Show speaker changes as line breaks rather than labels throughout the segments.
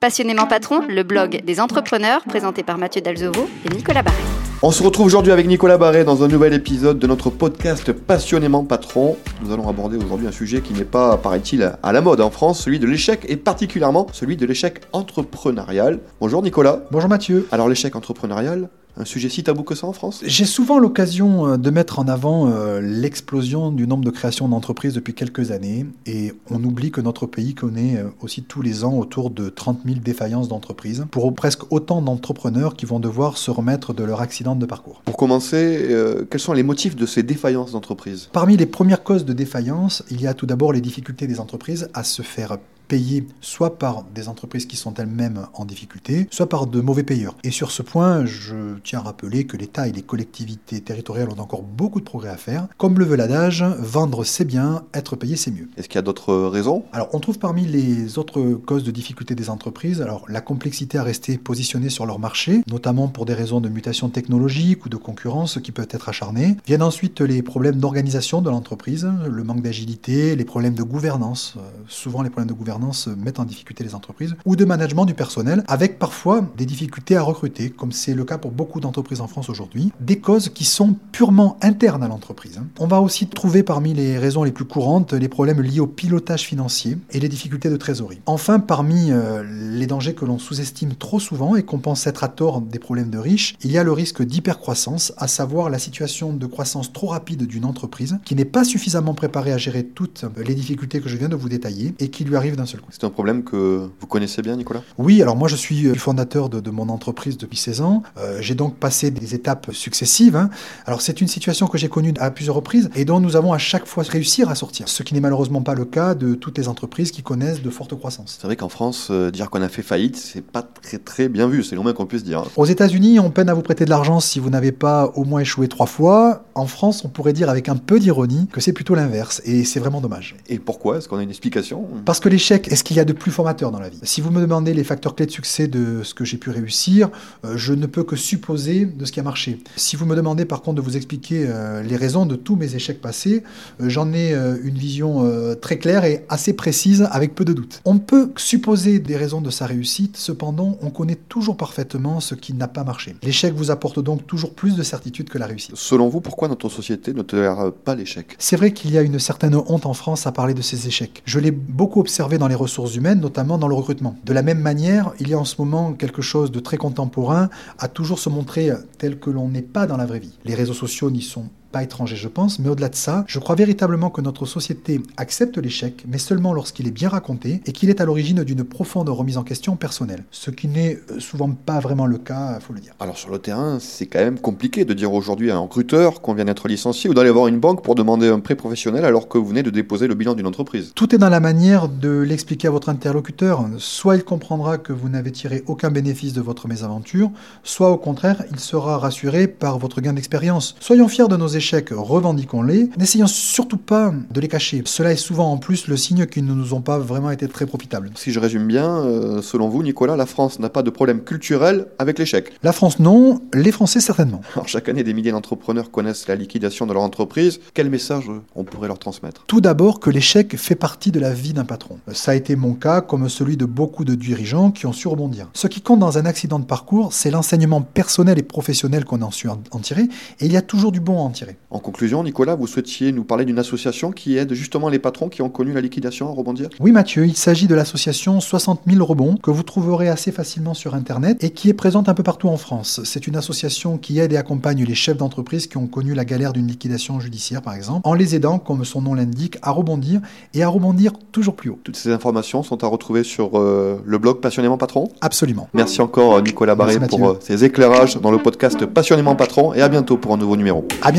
Passionnément Patron, le blog des entrepreneurs présenté par Mathieu Dalzovo et Nicolas Barret.
On se retrouve aujourd'hui avec Nicolas Barret dans un nouvel épisode de notre podcast Passionnément Patron. Nous allons aborder aujourd'hui un sujet qui n'est pas, paraît-il, à la mode en France, celui de l'échec et particulièrement celui de l'échec entrepreneurial. Bonjour Nicolas.
Bonjour Mathieu.
Alors l'échec entrepreneurial, un sujet si tabou que ça en France?
J'ai souvent l'occasion euh, de mettre en avant euh, l'explosion du nombre de créations d'entreprises depuis quelques années et on oublie que notre pays connaît euh, aussi tous les ans autour de 30 000 défaillances d'entreprises pour presque autant d'entrepreneurs qui vont devoir se remettre de leur accident de parcours.
Pour commencer, quels sont les motifs de ces défaillances d'entreprises?
Parmi les premières causes de défaillance, il y a tout d'abord les difficultés des entreprises à se faire payés soit par des entreprises qui sont elles-mêmes en difficulté, soit par de mauvais payeurs. Et sur ce point, je tiens à rappeler que l'État et les collectivités territoriales ont encore beaucoup de progrès à faire. Comme le veut l'adage, vendre c'est bien, être payé c'est mieux.
Est-ce qu'il y a d'autres raisons?
Alors on trouve parmi les autres causes de difficulté des entreprises, alors la complexité à rester positionné sur leur marché, notamment pour des raisons de mutation technologique ou de concurrence qui peuvent être acharnées. Viennent ensuite les problèmes d'organisation de l'entreprise, le manque d'agilité, les problèmes de gouvernance. Euh, souvent les problèmes de gouvernance mettent en difficulté les entreprises, ou de management du personnel, avec parfois des difficultés à recruter, comme c'est le cas pour beaucoup d'entreprises en France aujourd'hui, des causes qui sont purement internes à l'entreprise. On va aussi trouver parmi les raisons les plus courantes les problèmes liés au pilotage financier et les difficultés de trésorerie. Enfin, parmi euh, les dangers que l'on sous-estime trop souvent et qu'on pense être à tort des problèmes de riches, il y a le risque d'hypercroissance, à savoir la situation de croissance trop rapide d'une entreprise qui n'est pas suffisamment préparée à gérer toutes les difficultés que je viens de vous détailler et qui lui arrive d'un
c'est un problème que vous connaissez bien, Nicolas?
Oui, alors moi je suis euh, fondateur de, mon entreprise depuis 16 ans. Euh, j'ai donc passé des étapes successives. Hein. Alors c'est une situation que j'ai connue à plusieurs reprises et dont nous avons à chaque fois réussir à sortir. Ce qui n'est malheureusement pas le cas de toutes les entreprises qui connaissent de fortes croissances.
C'est vrai qu'en France, euh, dire qu'on a fait faillite, c'est pas très très bien vu. C'est le moins qu'on puisse dire. Hein.
Aux États-Unis, on peine à vous prêter de l'argent si vous n'avez pas au moins échoué trois fois. En France, on pourrait dire avec un peu d'ironie que c'est plutôt l'inverse et c'est vraiment dommage.
Et pourquoi? Est-ce qu'on a une explication?
Parce que est-ce qu'il y a de plus formateur dans la vie? Si vous me demandez les facteurs clés de succès de ce que j'ai pu réussir, euh, je ne peux que supposer de ce qui a marché. Si vous me demandez par contre de vous expliquer euh, les raisons de tous mes échecs passés, euh, j'en ai une vision très claire et assez précise avec peu de doute. On peut supposer des raisons de sa réussite, cependant on connaît toujours parfaitement ce qui n'a pas marché. L'échec vous apporte donc toujours plus de certitude que la réussite.
Selon vous, pourquoi notre société ne tolère pas l'échec?
C'est vrai qu'il y a une certaine honte en France à parler de ces échecs. Je l'ai beaucoup observé dans les ressources humaines, notamment dans le recrutement. De la même manière, il y a en ce moment quelque chose de très contemporain à toujours se montrer tel que l'on n'est pas dans la vraie vie. Les réseaux sociaux n'y sont pas étranger, je pense, mais au-delà de ça, je crois véritablement que notre société accepte l'échec, mais seulement lorsqu'il est bien raconté et qu'il est à l'origine d'une profonde remise en question personnelle. Ce qui n'est euh, souvent pas vraiment le cas, faut le dire.
Alors sur le terrain, c'est quand même compliqué de dire aujourd'hui à un recruteur qu'on vient d'être licencié ou d'aller voir une banque pour demander un prêt professionnel alors que vous venez de déposer le bilan d'une entreprise.
Tout est dans la manière de l'expliquer à votre interlocuteur. Soit il comprendra que vous n'avez tiré aucun bénéfice de votre mésaventure, soit au contraire, il sera rassuré par votre gain d'expérience. Soyons fiers de nos échecs revendiquons-les. N'essayons surtout pas de les cacher. Cela est souvent en plus le signe qu'ils ne nous ont pas vraiment été très profitables.
Si je résume bien, euh, selon vous, Nicolas, la France n'a pas de problème culturel avec l'échec
La France non, les Français certainement.
Alors chaque année, des milliers d'entrepreneurs connaissent la liquidation de leur entreprise. Quel message on pourrait leur transmettre?
Tout d'abord que l'échec fait partie de la vie d'un patron. Ça a été mon cas comme celui de beaucoup de dirigeants qui ont su rebondir. Ce qui compte dans un accident de parcours, c'est l'enseignement personnel et professionnel qu'on a su en tirer, et il y a toujours du bon à en tirer.
En conclusion, Nicolas, vous souhaitiez nous parler d'une association qui aide justement les patrons qui ont connu la liquidation à rebondir?
Oui Mathieu, il s'agit de l'association 60 000 rebonds que vous trouverez assez facilement sur Internet et qui est présente un peu partout en France. C'est une association qui aide et accompagne les chefs d'entreprise qui ont connu la galère d'une liquidation judiciaire par exemple, en les aidant, comme son nom l'indique, à rebondir et à rebondir toujours plus haut.
Toutes ces informations sont à retrouver sur euh, le blog Passionnément Patron
Absolument.
Merci encore Nicolas Barré pour euh, ces éclairages dans le podcast Passionnément Patron et à bientôt pour un nouveau numéro.
À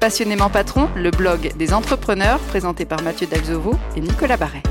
Passionnément Patron, le blog des entrepreneurs présenté par Mathieu Dalzovo et Nicolas Barret.